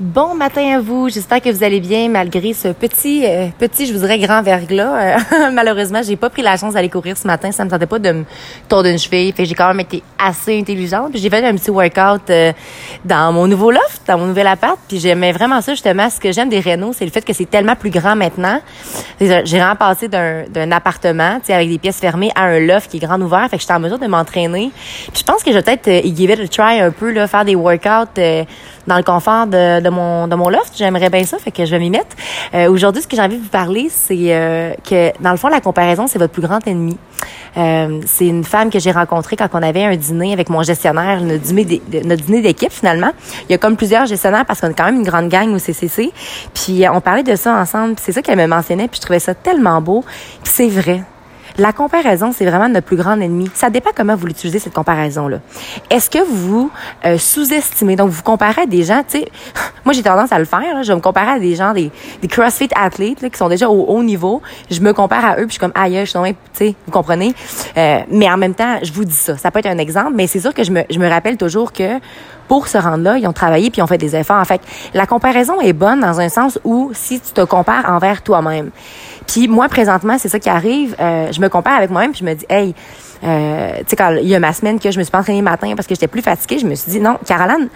Bon matin à vous. J'espère que vous allez bien malgré ce petit, euh, petit, je vous dirais grand verglas. Euh, malheureusement, j'ai pas pris la chance d'aller courir ce matin. Ça me tentait pas de me tordre une cheville. Fait j'ai quand même été assez intelligente. J'ai fait un petit workout euh, dans mon nouveau loft, dans mon nouvel appart. Puis j'aimais vraiment ça justement. Ce que j'aime des Renault, c'est le fait que c'est tellement plus grand maintenant. J'ai vraiment passé d'un, d'un appartement, tu sais, avec des pièces fermées, à un loft qui est grand ouvert. Fait que j'étais en mesure de m'entraîner. Puis je pense que je vais peut-être y give it a try un peu là, faire des workouts dans le confort de, de mon de mon loft. J'aimerais bien ça, fait que je vais m'y mettre. Euh, Aujourd'hui, ce que j'ai envie de vous parler, c'est euh, que dans le fond, la comparaison, c'est votre plus grand ennemi. Euh, c'est une femme que j'ai rencontrée quand on avait un dîner avec mon gestionnaire, notre dîner d'équipe finalement. Il y a comme plusieurs gestionnaires parce qu'on est quand même une grande gang au CCC. Puis on parlait de ça ensemble. C'est ça qu'elle me mentionnait. Puis je trouvais ça tellement beau. Puis c'est vrai. La comparaison, c'est vraiment notre plus grand ennemi. Ça dépend comment vous l'utilisez, cette comparaison-là. Est-ce que vous euh, sous-estimez, donc vous comparez à des gens, tu sais, moi j'ai tendance à le faire, je vais me comparer à des gens, des, des CrossFit athlètes qui sont déjà au haut niveau, je me compare à eux, puis je suis comme, aïe, je suis tu sais, vous comprenez? Euh, mais en même temps, je vous dis ça, ça peut être un exemple, mais c'est sûr que je me, je me rappelle toujours que pour se rendre là, ils ont travaillé puis ils ont fait des efforts. En fait, la comparaison est bonne dans un sens où si tu te compares envers toi-même. Puis moi, présentement, c'est ça qui arrive. Euh, je me compare avec moi-même puis je me dis, hey, euh, tu sais, quand il y a ma semaine que je me suis pas entraînée le matin parce que j'étais plus fatiguée, je me suis dit, non, Caroline,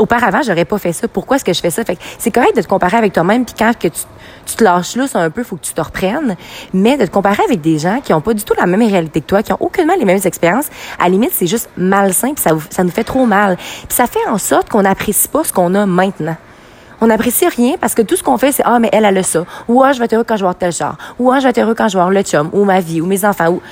auparavant, j'aurais pas fait ça. Pourquoi est-ce que je fais ça? Fait c'est correct de te comparer avec toi-même, puis quand que tu, te lâches là, un peu, faut que tu te reprennes. Mais de te comparer avec des gens qui ont pas du tout la même réalité que toi, qui ont aucunement les mêmes expériences, à la limite, c'est juste malsain, puis ça, ça nous fait trop mal. Puis ça fait en sorte qu'on n'apprécie pas ce qu'on a maintenant. On n'apprécie rien parce que tout ce qu'on fait, c'est Ah, mais elle, a le ça. Ou Ah, je vais être heureux quand je vais avoir tel genre. Ou Ah, je vais être heureux quand je vais avoir le chum, ou ma vie, ou mes enfants. Ou...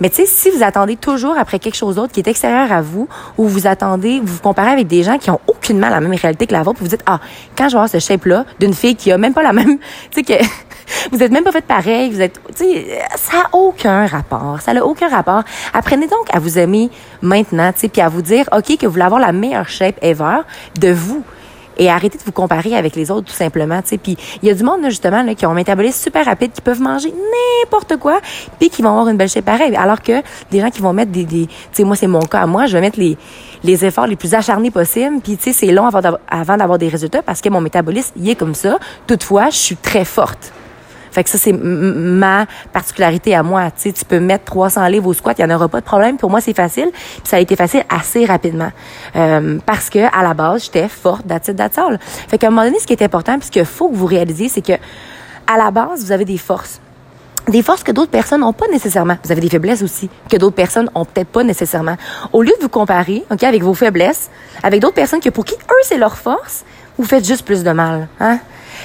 Mais tu sais, si vous attendez toujours après quelque chose d'autre qui est extérieur à vous, ou vous attendez, vous vous comparez avec des gens qui ont aucunement la même réalité que la vôtre, vous vous dites, ah, quand je vais ce shape-là d'une fille qui a même pas la même, tu sais, que vous êtes même pas fait pareil, vous êtes, tu sais, ça a aucun rapport, ça n'a aucun rapport. Apprenez donc à vous aimer maintenant, tu sais, puis à vous dire, OK, que vous voulez avoir la meilleure shape ever de vous et arrêtez de vous comparer avec les autres tout simplement, tu sais. Puis il y a du monde là, justement là, qui ont un métabolisme super rapide, qui peuvent manger n'importe quoi, puis qui vont avoir une belle shape pareille. Alors que des gens qui vont mettre des, des tu sais, moi c'est mon cas, moi je vais mettre les les efforts les plus acharnés possibles, puis tu sais c'est long avant d'avoir des résultats parce que mon métabolisme il est comme ça. Toutefois, je suis très forte. Fait que ça, c'est ma particularité à moi. Tu sais, tu peux mettre 300 livres au squat, il n'y en aura pas de problème. Pour moi, c'est facile. Puis ça a été facile assez rapidement. Euh, parce que à la base, j'étais forte, d'attitude d'attitude. Fait qu'à un moment donné, ce qui est important, puis ce qu'il faut que vous réalisiez, c'est que à la base, vous avez des forces des forces que d'autres personnes n'ont pas nécessairement. Vous avez des faiblesses aussi que d'autres personnes ont peut-être pas nécessairement. Au lieu de vous comparer, ok, avec vos faiblesses, avec d'autres personnes que pour qui eux c'est leur force, vous faites juste plus de mal. Hein?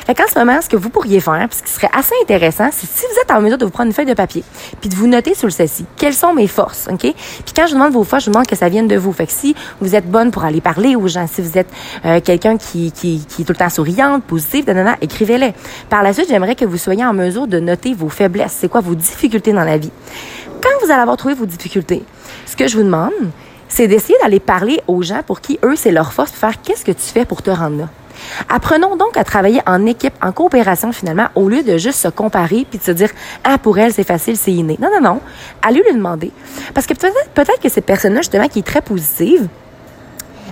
Fait qu'en ce moment, ce que vous pourriez faire, puis ce qui serait assez intéressant, c'est si vous êtes en mesure de vous prendre une feuille de papier, puis de vous noter sur le ceci, quelles sont mes forces, OK? Puis quand je demande vos forces, je demande que ça vienne de vous. Fait que si vous êtes bonne pour aller parler aux gens, si vous êtes euh, quelqu'un qui, qui, qui est tout le temps souriante, positive, écrivez-les. Par la suite, j'aimerais que vous soyez en mesure de noter vos faiblesses. C'est quoi vos difficultés dans la vie? Quand vous allez avoir trouvé vos difficultés, ce que je vous demande, c'est d'essayer d'aller parler aux gens pour qui eux, c'est leur force, pour faire qu'est-ce que tu fais pour te rendre là? Apprenons donc à travailler en équipe, en coopération finalement, au lieu de juste se comparer puis de se dire ah pour elle c'est facile, c'est inné. Non non non, allez lui demander parce que peut-être que cette personne-là justement qui est très positive,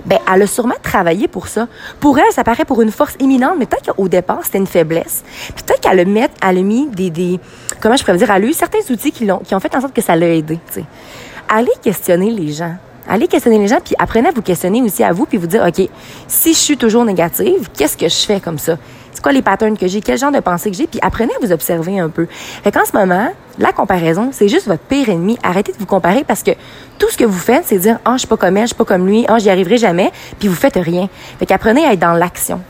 ben elle a sûrement travaillé pour ça. Pour elle, ça paraît pour une force imminente, mais peut-être qu'au départ, c'était une faiblesse. Peut-être qu'elle a elle a mis des, des, comment je pourrais dire, elle a eu certains outils qui, l'ont, qui ont fait en sorte que ça l'a aidé. Allez questionner les gens. Allez questionner les gens, puis apprenez à vous questionner aussi à vous, puis vous dire, OK, si je suis toujours négative, qu'est-ce que je fais comme ça? C'est quoi les patterns que j'ai? Quel genre de pensée que j'ai? Puis apprenez à vous observer un peu. Fait qu'en ce moment, la comparaison, c'est juste votre pire ennemi. Arrêtez de vous comparer parce que tout ce que vous faites, c'est dire, ah, oh, je suis pas comme elle, je suis pas comme lui, ah, oh, j'y arriverai jamais, puis vous faites rien. Fait qu'apprenez à être dans l'action.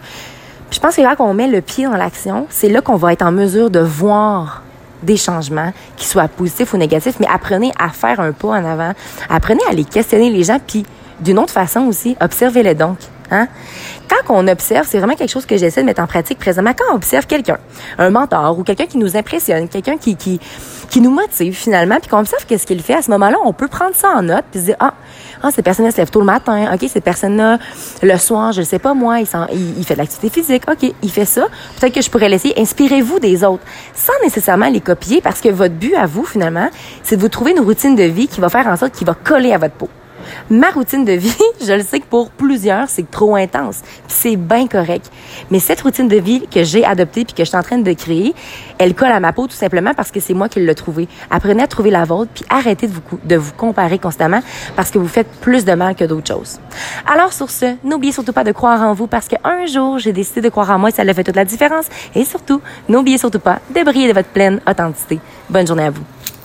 je pense que là qu'on met le pied dans l'action, c'est là qu'on va être en mesure de voir des changements, qu'ils soient positifs ou négatifs, mais apprenez à faire un pas en avant. Apprenez à les questionner les gens, puis d'une autre façon aussi, observez-les donc. Hein? Quand on observe, c'est vraiment quelque chose que j'essaie de mettre en pratique présentement. Quand on observe quelqu'un, un mentor ou quelqu'un qui nous impressionne, quelqu'un qui, qui, qui nous motive finalement, puis qu'on observe qu'est-ce qu'il fait, à ce moment-là, on peut prendre ça en note puis se dire, ah, ah cette personne-là se tôt le matin, OK, cette personne-là, le soir, je ne sais pas moi, il, fait de l'activité physique, OK, il fait ça. Peut-être que je pourrais laisser, inspirez-vous des autres, sans nécessairement les copier, parce que votre but à vous, finalement, c'est de vous trouver une routine de vie qui va faire en sorte qu'il va coller à votre peau. Ma routine de vie, je le sais que pour plusieurs, c'est trop intense. Puis c'est bien correct. Mais cette routine de vie que j'ai adoptée puis que je suis en train de créer, elle colle à ma peau tout simplement parce que c'est moi qui l'ai trouvée. Apprenez à trouver la vôtre puis arrêtez de vous, de vous comparer constamment parce que vous faites plus de mal que d'autres choses. Alors sur ce, n'oubliez surtout pas de croire en vous parce qu'un jour, j'ai décidé de croire en moi et ça a fait toute la différence. Et surtout, n'oubliez surtout pas de briller de votre pleine authenticité. Bonne journée à vous.